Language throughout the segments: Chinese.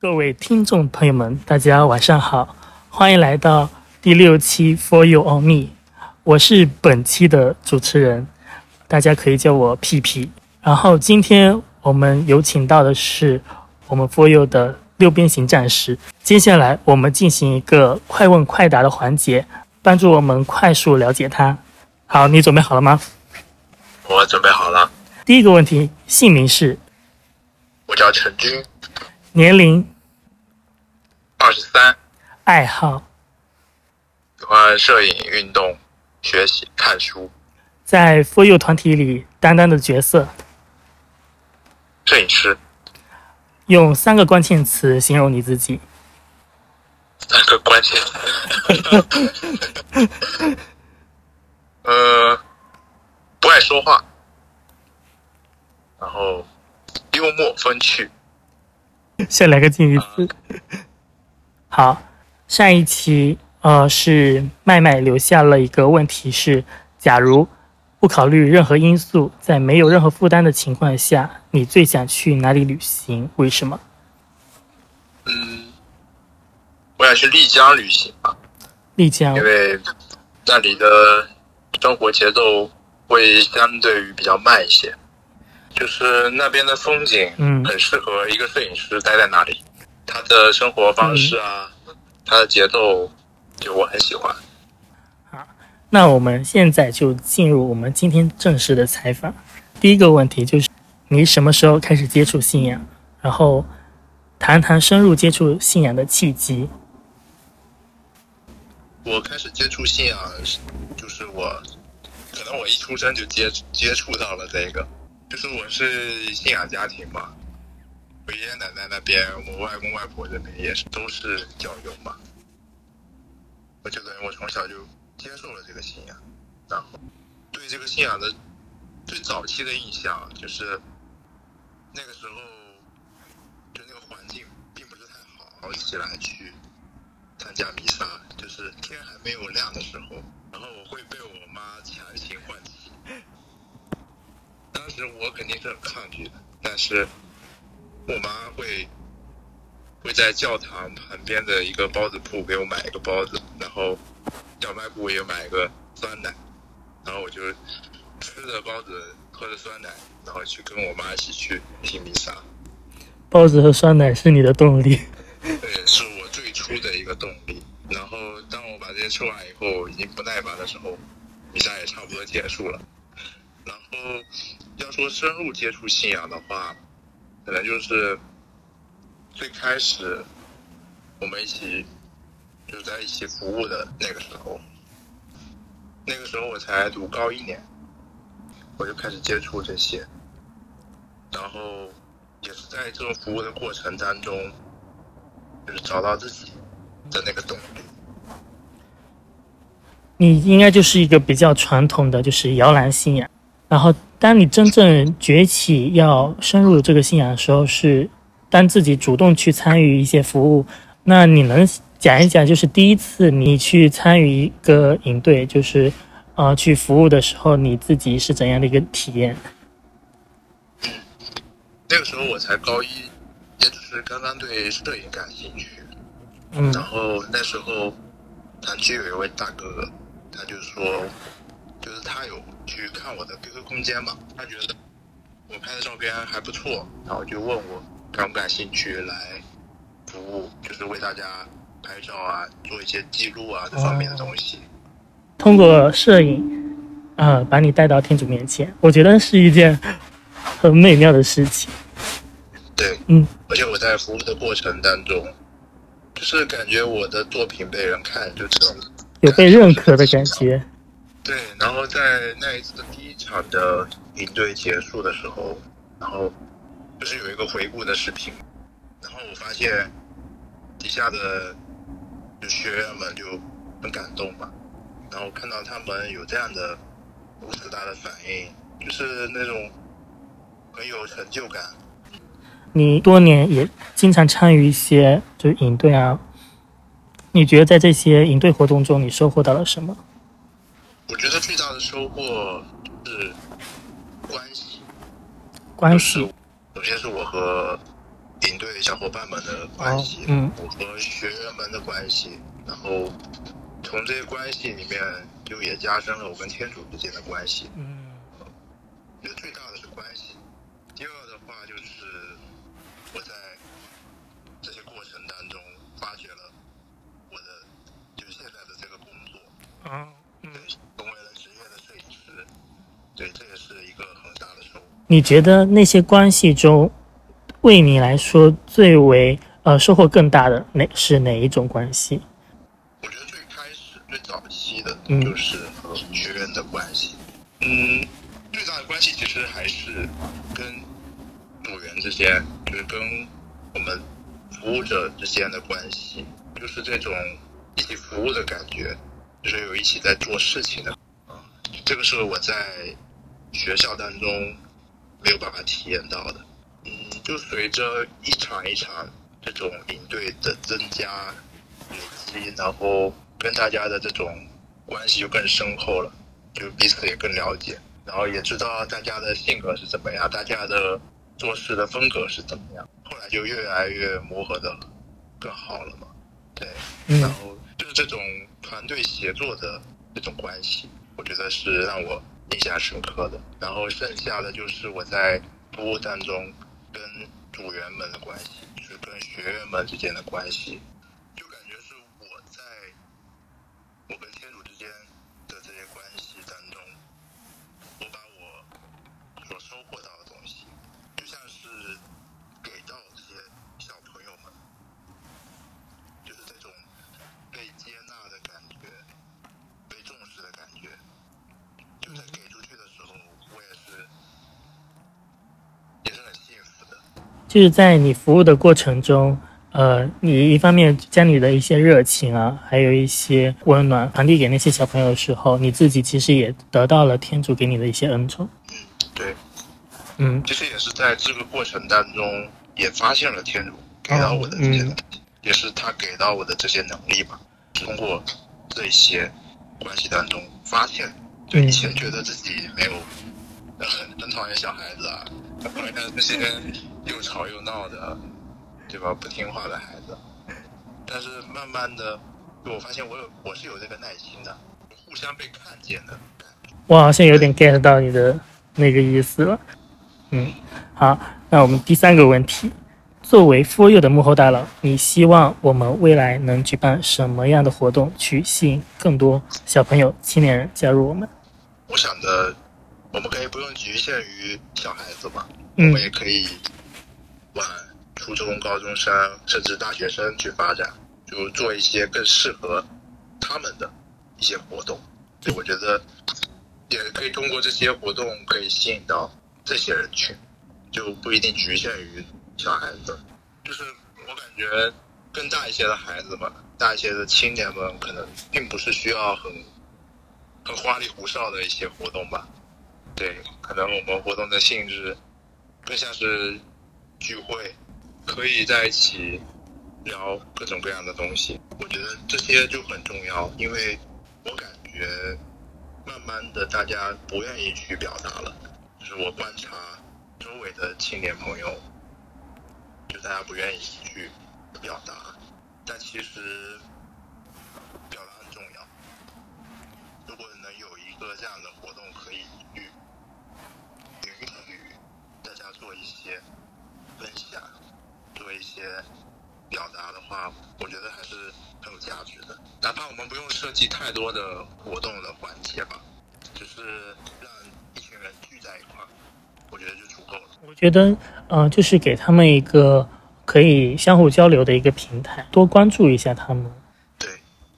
各位听众朋友们，大家晚上好，欢迎来到第六期《For You or Me》，我是本期的主持人，大家可以叫我屁屁。然后今天我们有请到的是我们 For You 的六边形战士。接下来我们进行一个快问快答的环节，帮助我们快速了解他。好，你准备好了吗？我准备好了。第一个问题，姓名是？我叫陈军。年龄？二十三。爱好？喜欢摄影、运动、学习、看书。在 For You 团体里担当的角色？摄影师。用三个关键词形容你自己。三个关键词。呃，不爱说话。然后幽默风趣，先来个近义词。好，上一期呃是麦麦留下了一个问题是：假如不考虑任何因素，在没有任何负担的情况下，你最想去哪里旅行？为什么？嗯，我想去丽江旅行吧。丽江，因为那里的生活节奏会相对于比较慢一些。就是那边的风景，嗯，很适合一个摄影师待在那里。他的生活方式啊，他的节奏，就我很喜欢。好，那我们现在就进入我们今天正式的采访。第一个问题就是，你什么时候开始接触信仰？然后谈谈深入接触信仰的契机。我开始接触信仰，就是我可能我一出生就接接触到了这个。就是我是信仰家庭嘛，我爷爷奶奶那边，我外公外婆这边也是都是教友嘛，我就等于我从小就接受了这个信仰，然后对这个信仰的最早期的印象就是那个时候就那个环境并不是太好，起来去参加弥撒，就是天还没有亮的时候，然后我会被我妈强行唤起。当时我肯定是很抗拒的，但是我妈会会在教堂旁边的一个包子铺给我买一个包子，然后小卖部也买一个酸奶，然后我就吃着包子，喝着酸奶，然后去跟我妈一起去听弥撒。包子和酸奶是你的动力？对，是我最初的一个动力。然后当我把这些吃完以后，已经不耐烦的时候，弥撒也差不多结束了。然后要说深入接触信仰的话，可能就是最开始我们一起就在一起服务的那个时候，那个时候我才读高一年，我就开始接触这些，然后也是在这种服务的过程当中，就是找到自己的那个动力。你应该就是一个比较传统的，就是摇篮信仰。然后，当你真正崛起要深入这个信仰的时候，是当自己主动去参与一些服务。那你能讲一讲，就是第一次你去参与一个营队，就是呃去服务的时候，你自己是怎样的一个体验？那个时候我才高一，也只是刚刚对摄影感兴趣。嗯。然后那时候，团区有一位大哥哥，他就说，就是他有。去看我的 QQ 空间嘛，他觉得我拍的照片还不错，然后就问我感不感兴趣来服务，就是为大家拍照啊，做一些记录啊这方面的东西。通过摄影，啊，把你带到天主面前，我觉得是一件很美妙的事情。对，嗯，而且我在服务的过程当中，就是感觉我的作品被人看，就这种有被认可的感觉。对，然后在那一次的第一场的营队结束的时候，然后就是有一个回顾的视频，然后我发现底下的就学员们就很感动嘛，然后看到他们有这样的如此大的反应，就是那种很有成就感。你多年也经常参与一些就是营队啊，你觉得在这些营队活动中，你收获到了什么？我觉得最大的收获是关系，关系。首先是我和领队小伙伴们的关系，嗯我和学员们的关系，然后从这些关系里面，就也加深了我跟天主之间的关系。嗯我觉得最大的是关系，第二的话就是我在这些过程当中发掘了我的就是现在的这个工作，啊嗯对，这也是一个很大的收获。你觉得那些关系中，为你来说最为呃收获更大的哪是哪一种关系？我觉得最开始最早期的嗯就是和学员的关系，嗯，最大的关系其实还是跟组员之间，就是跟我们服务者之间的关系，就是这种一起服务的感觉，就是有一起在做事情的，啊，这个是我在学校当中没有办法体验到的，嗯，就随着一场一场这种领队的增加，累积，然后跟大家的这种关系就更深厚了，就彼此也更了解，然后也知道大家的性格是怎么样，大家的做事的风格是怎么样，后来就越来越磨合的更好了嘛。对，然嗯后就是这种团队协作的这种关系，我觉得是让我印象深刻的。然后剩下的就是我在服务当中跟组员们的关系，就是跟学员们之间的关系，就感觉是我在我跟天主之间的这些关系当中，我把我所收获到的东西，就像是给到这些小朋友们，就是这种被接纳的感觉，被重视的感觉。就在给出去的时候，我也是，也是很幸福的。就是在你服务的过程中，呃，你一方面将你的一些热情啊，还有一些温暖传递给那些小朋友的时候，你自己其实也得到了天主给你的一些恩宠。嗯对，嗯其实也是在这个过程当中，也发现了天主给到我的这些东西，也是他给到我的这些能力吧。通过这些关系当中发现，就以前觉得自己没有，呃很很讨厌小孩子啊，很讨厌那些又吵又闹的，对吧？不听话的孩子。但是慢慢的，我发现我有我是有这个耐心的，互相被看见的。我好像有点 get 到你的那个意思了。嗯，好，那我们第三个问题，作为 For You 的幕后大佬，你希望我们未来能举办什么样的活动，去吸引更多小朋友、青年人加入我们？我想的，我们可以不用局限于小孩子嘛，我嗯们也可以往初中、高中生甚至大学生去发展，就做一些更适合他们的一些活动。所以我觉得也可以通过这些活动可以吸引到这些人群，就不一定局限于小孩子。就是我感觉更大一些的孩子们，大一些的青年们，可能并不是需要很很花里胡哨的一些活动吧。对，可能我们活动的性质更像是聚会，可以在一起聊各种各样的东西。我觉得这些就很重要，因为我感觉慢慢的大家不愿意去表达了，就是我观察周围的青年朋友，就大家不愿意去表达，但其实表达很重要。如果能有一个这样的活动，可以去允许大家做一些分享，做一些表达的话，我觉得还是很有价值的。哪怕我们不用设计太多的活动的环节吧，只是让一群人聚在一块儿，我觉得就足够了。我觉得，呃，就是给他们一个可以相互交流的一个平台，多关注一下他们。对，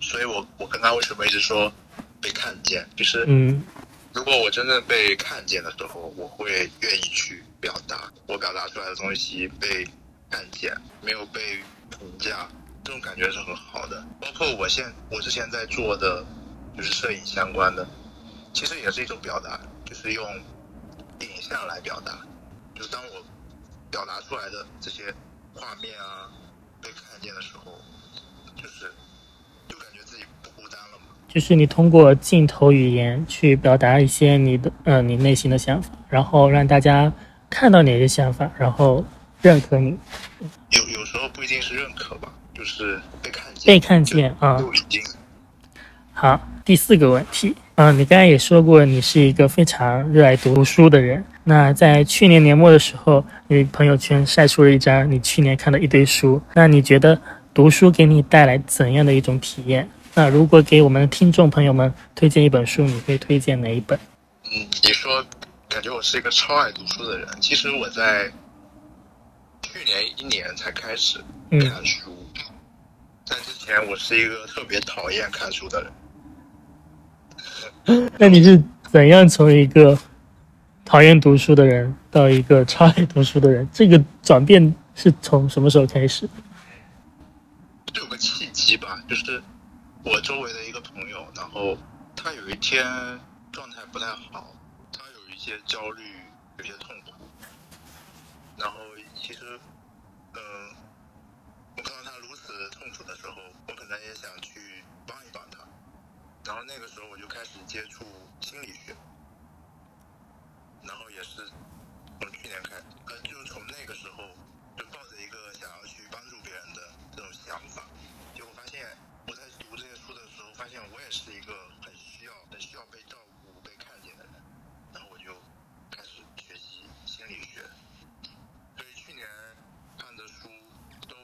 所以我我刚刚为什么一直说被看见，就是嗯如果我真正被看见的时候，我会愿意去表达，我表达出来的东西被看见，没有被评价，这种感觉是很好的。包括我现我之前在做的，就是摄影相关的，其实也是一种表达，就是用影像来表达。就是当我表达出来的这些画面啊被看见的时候，就是就感觉自己不孤单了嘛。就是你通过镜头语言去表达一些你的呃你内心的想法，然后让大家看到你的想法，然后认可你？有有时候不一定是认可吧，就是被看见，被看见啊。好，第四个问题，嗯，你刚才也说过，你是一个非常热爱读书的人。那在去年年末的时候，你朋友圈晒出了一张你去年看的一堆书。那你觉得读书给你带来怎样的一种体验？那如果给我们的听众朋友们推荐一本书，你会推荐哪一本？嗯，你说，感觉我是一个超爱读书的人。其实我在去年一年才开始看书，在之前我是一个特别讨厌看书的人。那你是怎样从一个？讨厌读书的人到一个超爱读书的人，这个转变是从什么时候开始？有个契机吧，就是我周围的一个朋友，然后他有一天状态不太好，他有一些焦虑，有些痛苦，然后其实，嗯，我看到他如此痛苦的时候，我可能也想去帮一帮他，然后那个时候我就开始接触心理学。然后也是从去年开，呃，就从那个时候就抱着一个想要去帮助别人的这种想法，发现我也是一个很需要、很需要被照顾、被看见的人，然后我就开始学习心理学，所以去年看的书都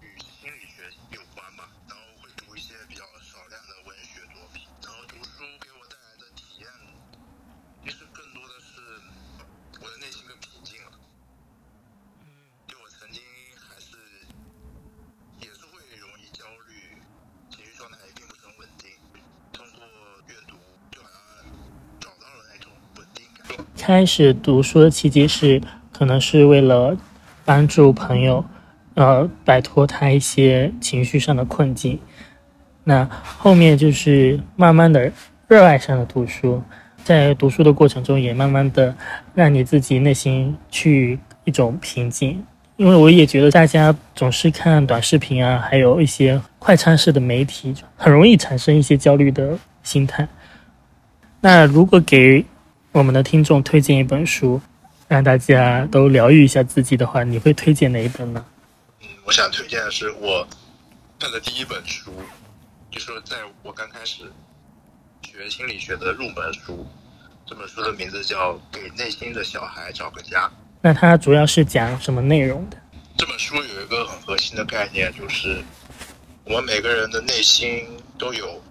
与心理学有关嘛，然后会读一些比较少量的文学作品，然后读书给我带来的体验，其实更多的是。我的内心更平静了。嗯，就我曾经还是也是会容易焦虑，情绪状态也并不是很稳定。通过阅读，就好像找到了那种稳定感。开始读书的契机是，可能是为了帮助朋友，呃，摆脱他一些情绪上的困境。那后面就是慢慢的热爱上了读书。在读书的过程中，也慢慢的让你自己内心去一种平静，因为我也觉得大家总是看短视频啊，还有一些快餐式的媒体，很容易产生一些焦虑的心态。那如果给我们的听众推荐一本书，让大家都疗愈一下自己的话，你会推荐哪一本呢？嗯，我想推荐的是我看的第一本书，就是在我刚开始。学心理学的入门书，这本书的名字叫《给内心的小孩找个家》。那它主要是讲什么内容的？这本书有一个很核心的概念，就是我们每个人的内心都有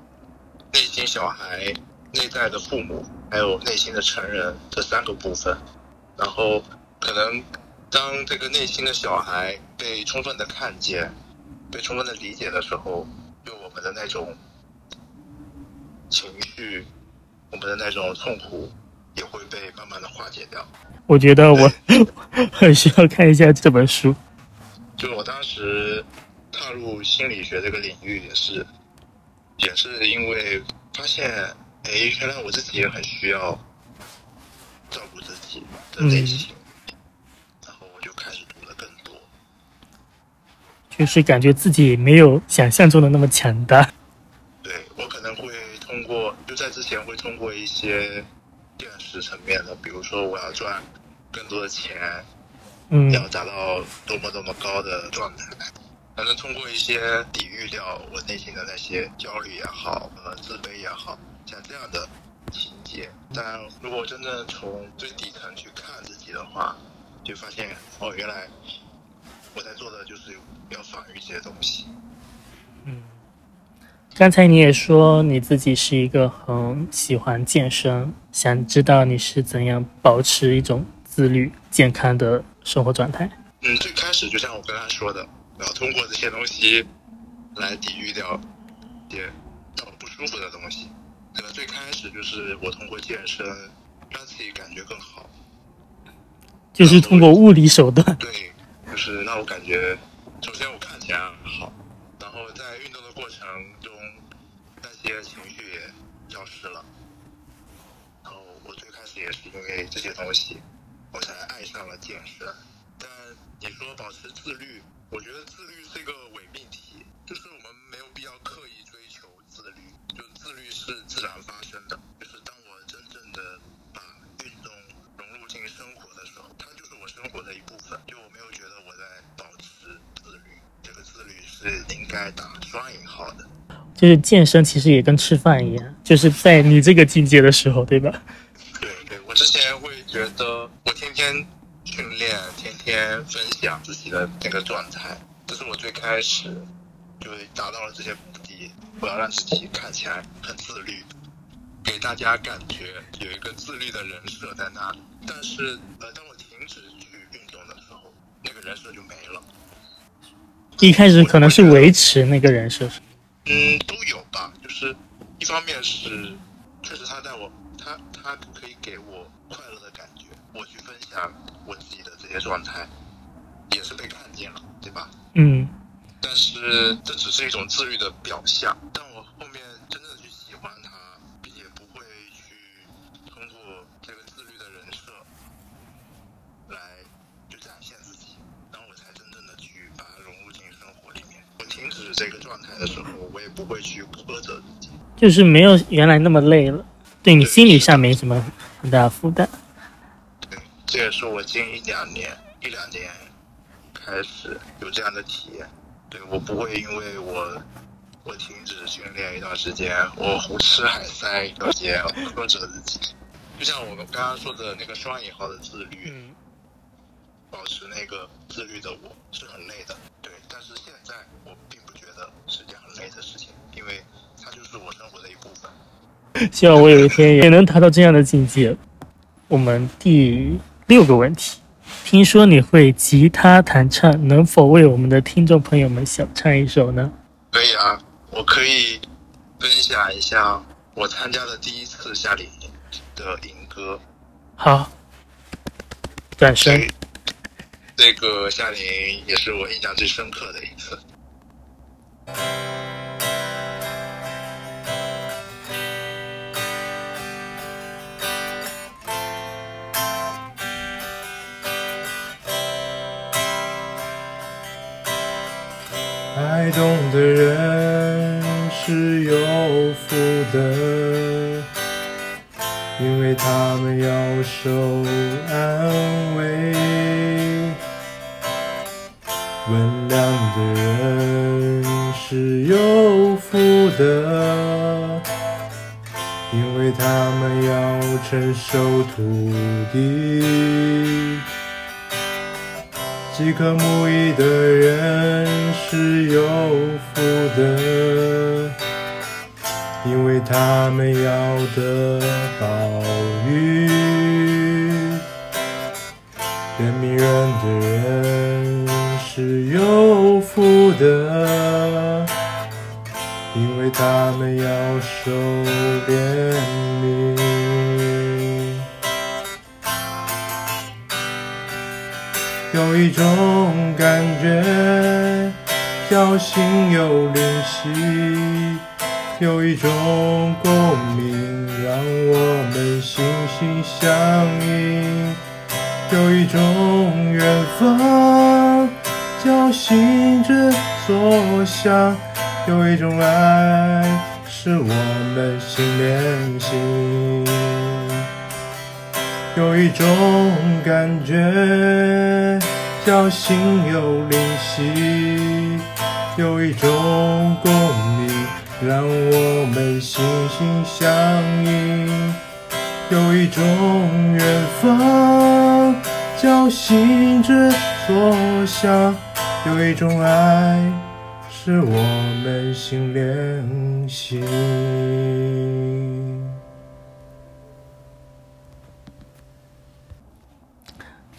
内心小孩、内在的父母，还有内心的成人这三个部分。然后，可能当这个内心的小孩被充分的看见、被充分的理解的时候，就我们的那种。情绪，我们的那种痛苦也会被慢慢的化解掉。我觉得我 很需要看一下这本书。就我当时踏入心理学这个领域，也是，也是因为发现，哎，原来我自己也很需要照顾自己的内心，然后我就开始读的更多。就是感觉自己没有想象中的那么强大。对我可能会。通过就在之前会通过一些现实层面的，比如说我要赚更多的钱，嗯，要达到多么多么高的状态，反正通过一些抵御掉我内心的那些焦虑也好，呃，自卑也好，像这样的情节。但如果真正从最底层去看自己的话，就发现哦，原来我在做的就是要防御这些东西，嗯。刚才你也说你自己是一个很喜欢健身，想知道你是怎样保持一种自律、健康的生活状态。嗯，最开始就像我刚才说的，要通过这些东西来抵御掉一些让我不舒服的东西。可能最开始就是我通过健身让自己感觉更好，就是通过物理手段。对，就是让我感觉，首先我看起来好。然后在运动的过程中，那些情绪也消失了。然后我最开始也是因为这些东西，我才爱上了健身。但你说保持自律，我觉得自律是一个伪命题，就是我们没有必要刻意追求自律，就自律是自然发生的。就是当我真正的把运动融入进生活的时候，它就是我生活的一部分。就我没有觉得我在保持自律，这个自律。是应该打双引号的。就是健身其实也跟吃饭一样，就是在你这个境界的时候，对吧？对对，我之前会觉得我天天训练，天天分享自己的那个状态，这是我最开始就达到了这些我要让自己看起来很自律，给大家感觉有一个自律的人设在那里。但是呃，当我停止去运动的时候，那个人设就没了。一开始可能是维持那个人设。嗯，都有吧。就是一方面是，确实他带我，他他可以给我快乐的感觉，我去分享我自己的这些状态，也是被看见了，对吧？嗯。但是这只是一种自律的表象。但我后面真正去喜欢他，并且不会去通过这个自律的人设来去展现自己，然后我才真正的去把它融入进生活里面。我停止这个状态的时候。我也不会去苛责自己，就是没有原来那么累了，对你心理上没什么很大负担。对，这也是我近一两年一两年开始有这样的体验。对我不会因为我我停止训练一段时间，我胡吃海塞一段时间苛责自己。就像我们刚刚说的那个双引号的自律，嗯保持那个自律的我是很累的。对，但是现在我并不觉得是件很累的事情，因为它就是我生活的一部分。希望我有一天也能达到这样的境界。我们第六个问题，听说你会吉他弹唱，能否为我们的听众朋友们小唱一首呢？可以啊，我可以分享一下我参加的第一次夏令营的营歌。好，转身。这个夏令营也是我印象最深刻的一次。爱懂的人是有福的，因为他们要受安慰。温良的人是有福的，因为他们要承受土地；饥渴慕义的人是有福的，因为他们要得宝玉；怜悯人的人。是有福的，因为他们要受怜悯。有一种感觉，叫心有灵犀；有一种共鸣，让我们心心相印；有一种缘分。叫心之所向，有一种爱是我们心连心，有一种感觉叫心有灵犀，有一种共鸣让我们心心相印，有一种缘分叫心之所向。有一种爱是我们心连心。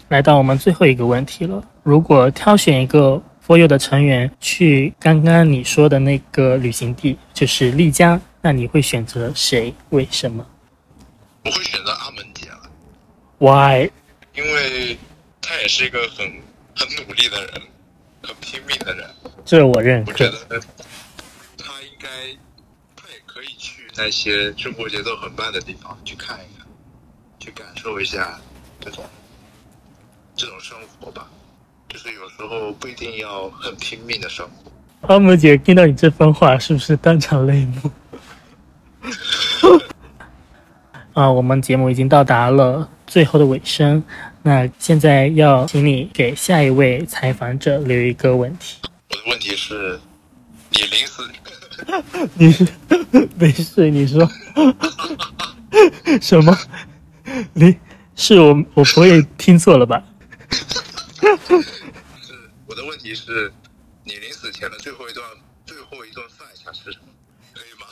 来到我们最后一个问题了，如果挑选一个 For You 的成员去刚刚你说的那个旅行地，就是丽江，那你会选择谁？为什么？我会选择阿门姐。Why？因为他也是一个很很努力的人。很拼命的人，这我认。我觉得他应该，他也可以去那些生活节奏很慢的地方去看一看，去感受一下这种这种生活吧。就是有时候不一定要很拼命的生活。阿姆姐听到你这番话，是不是当场泪目？啊，我们节目已经到达了最后的尾声。那现在要请你给下一位采访者留一个问题。我的问题是：你临死，你是没事，你说 什么？你是我我不会听错了吧？是我的问题是，你临死前的最后一段最后一顿饭想吃什么？可以吗？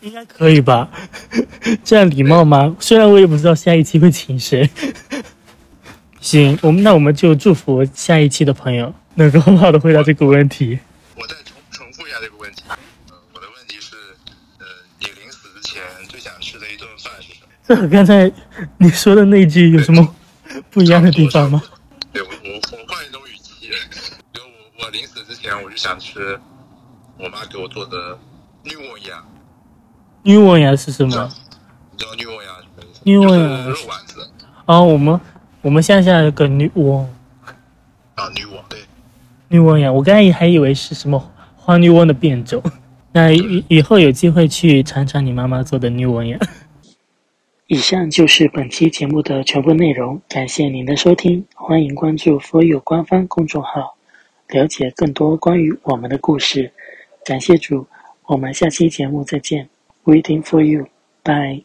应该可以吧？这样礼貌吗？虽然我也不知道下一期会请谁。行，我们那我们就祝福下一期的朋友能够很好的回答这个问题。我再重重复一下这个问题。呃，我的问题是，呃，你临死之前最想吃的一顿饭是什么？这和刚才你说的那句有什么不一样的地方吗？对我我我换一种语气，就我我临死之前我就想吃我妈给我做的女王鸭，女王呀是什么？你知道女王鸭什么意思？女王鸭就是肉丸子啊，我们我们乡下有个女王啊，女王对。女王呀，我刚才还以为是什么花女王的变种。那以以后有机会去尝尝你妈妈做的女王呀。以上就是本期节目的全部内容，感谢您的收听，欢迎关注 For You 官方公众号，了解更多关于我们的故事。感谢主，我们下期节目再见，Waiting for you，bye。